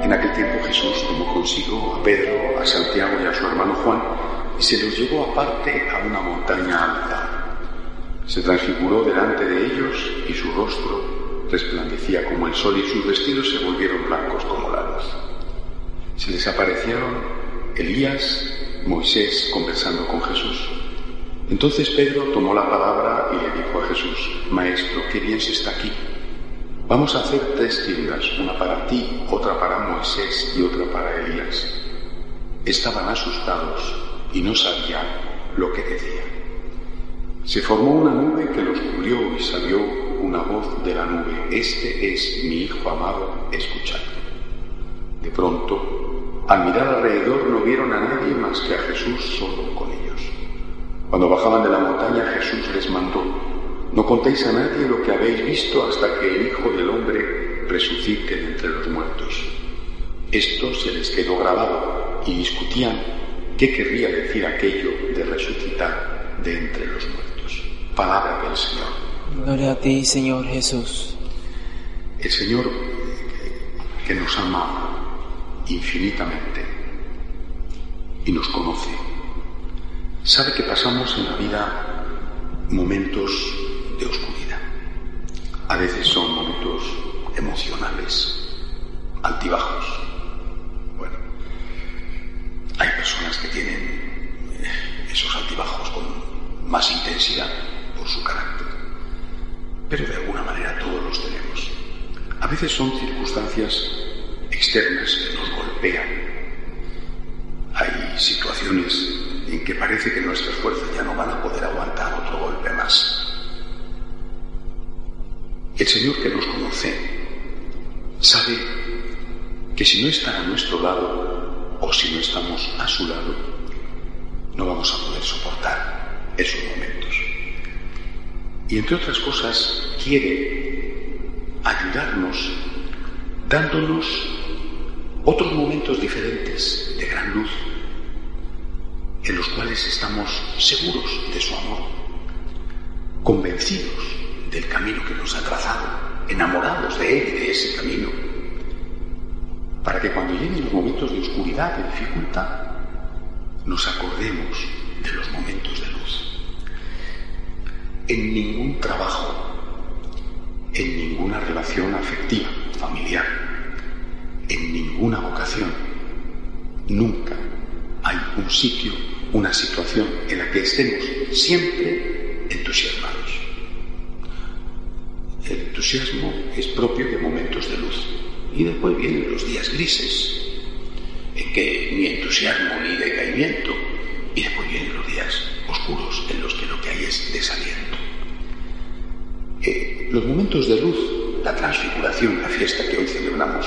En aquel tiempo Jesús tomó consigo a Pedro, a Santiago y a su hermano Juan y se los llevó aparte a una montaña alta. Se transfiguró delante de ellos y su rostro resplandecía como el sol y sus vestidos se volvieron blancos como la. Se les aparecieron Elías, Moisés conversando con Jesús. Entonces Pedro tomó la palabra y le dijo a Jesús, Maestro, qué bien se está aquí. Vamos a hacer tres tiendas, una para ti, otra para Moisés y otra para Elías. Estaban asustados y no sabían lo que decían. Se formó una nube que los cubrió y salió una voz de la nube. Este es mi Hijo amado, escuchadlo. De pronto, al mirar alrededor no vieron a nadie más que a Jesús solo con ellos. Cuando bajaban de la montaña Jesús les mandó, no contéis a nadie lo que habéis visto hasta que el Hijo del Hombre resucite de entre los muertos. Esto se les quedó grabado y discutían qué querría decir aquello de resucitar de entre los muertos. Palabra del Señor. Gloria a ti, Señor Jesús. El Señor que nos ama infinitamente y nos conoce, sabe que pasamos en la vida momentos. A veces son momentos emocionales, altibajos. Bueno, hay personas que tienen eh, esos altibajos con más intensidad por su carácter, pero de alguna manera todos los tenemos. A veces son circunstancias externas que nos golpean. Hay situaciones en que parece que nuestras fuerzas ya no van a poder aguantar otro golpe más. El Señor que nos conoce sabe que si no está a nuestro lado o si no estamos a su lado, no vamos a poder soportar esos momentos. Y entre otras cosas, quiere ayudarnos dándonos otros momentos diferentes de gran luz en los cuales estamos seguros de su amor, convencidos del camino que nos ha trazado, enamorados de Él y de ese camino, para que cuando lleguen los momentos de oscuridad, de dificultad, nos acordemos de los momentos de luz. En ningún trabajo, en ninguna relación afectiva, familiar, en ninguna vocación, nunca hay un sitio, una situación en la que estemos siempre entusiasmados. Entusiasmo es propio de momentos de luz y después vienen los días grises, en que ni entusiasmo ni decaimiento, y después vienen los días oscuros en los que lo que hay es desaliento. Eh, los momentos de luz, la transfiguración, la fiesta que hoy celebramos,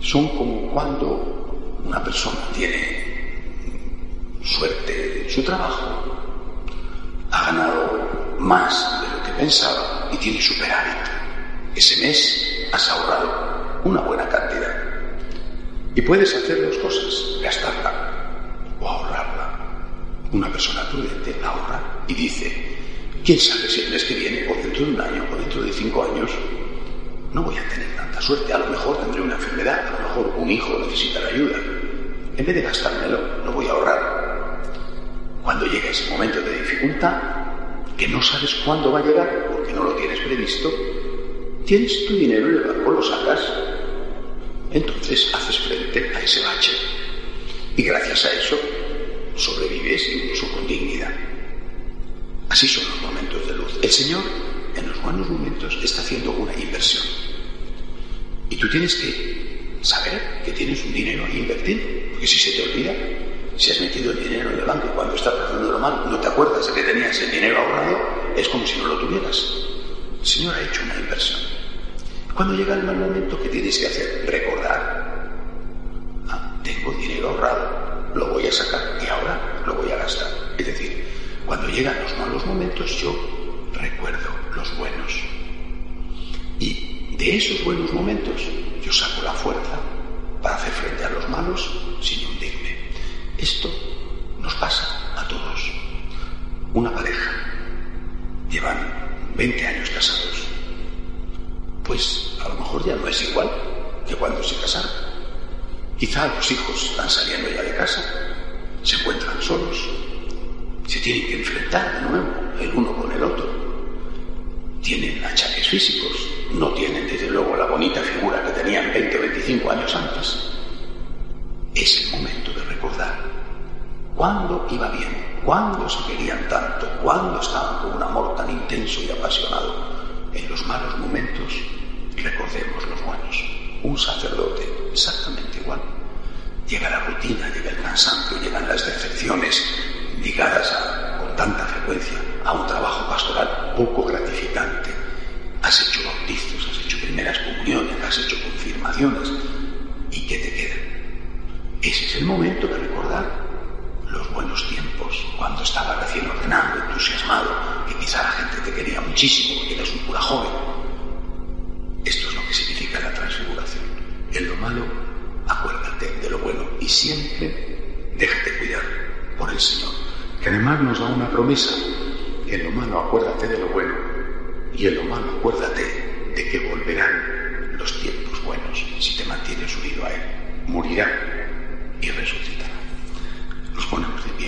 son como cuando una persona tiene suerte en su trabajo, ha ganado más de lo que pensaba y tiene superávit. Ese mes has ahorrado una buena cantidad. Y puedes hacer dos cosas, gastarla o ahorrarla. Una persona prudente ahorra y dice, quién sabe si el mes que viene, o dentro de un año, o dentro de cinco años, no voy a tener tanta suerte. A lo mejor tendré una enfermedad, a lo mejor un hijo necesitará ayuda. En vez de gastármelo, lo voy a ahorrar. Cuando llegue ese momento de dificultad, que no sabes cuándo va a llegar porque no lo tienes previsto, tienes tu dinero en el banco, lo sacas, entonces haces frente a ese bache. Y gracias a eso sobrevives incluso con dignidad. Así son los momentos de luz. El Señor, en los buenos momentos, está haciendo una inversión. Y tú tienes que saber que tienes un dinero ahí invertido, porque si se te olvida, si has metido el dinero en el banco cuando estás lo mal, no te acuerdas de que tenías el dinero ahorrado, es como si no lo tuvieras. El Señor ha hecho una inversión. Cuando llega el mal momento, ¿qué tienes que hacer? Recordar. Ah, tengo dinero ahorrado, lo voy a sacar y ahora lo voy a gastar. Es decir, cuando llegan los malos momentos yo recuerdo los buenos. Y de esos buenos momentos yo saco la fuerza para hacer frente a los malos sin hundirme. Esto nos pasa a todos. Una pareja llevan 20 años casados. Pues a lo mejor ya no es igual que cuando se casaron. Quizá los hijos están saliendo ya de casa, se encuentran solos, se tienen que enfrentar de nuevo el uno con el otro. Tienen achaques físicos, no tienen desde luego la bonita figura que tenían 20 o 25 años antes. Cuándo iba bien, cuándo se querían tanto, cuándo estaban con un amor tan intenso y apasionado. En los malos momentos recordemos los buenos. Un sacerdote exactamente igual. Llega la rutina, llega el cansancio, llegan las decepciones ligadas con tanta frecuencia a un trabajo pastoral poco gratificante. Has hecho bautizos, has hecho primeras comuniones, has hecho confirmaciones. ¿Y qué te queda? Ese es el momento de recordar los buenos tiempos, cuando estaba recién ordenado, entusiasmado, que quizá la gente te quería muchísimo porque eres un cura joven. Esto es lo que significa la transfiguración. En lo malo, acuérdate de lo bueno y siempre déjate cuidar por el Señor, que además nos da una promesa. En lo malo, acuérdate de lo bueno y en lo malo, acuérdate de que volverán los tiempos buenos si te mantienes unido a Él. Morirá y resucitará. Nos ponemos de pie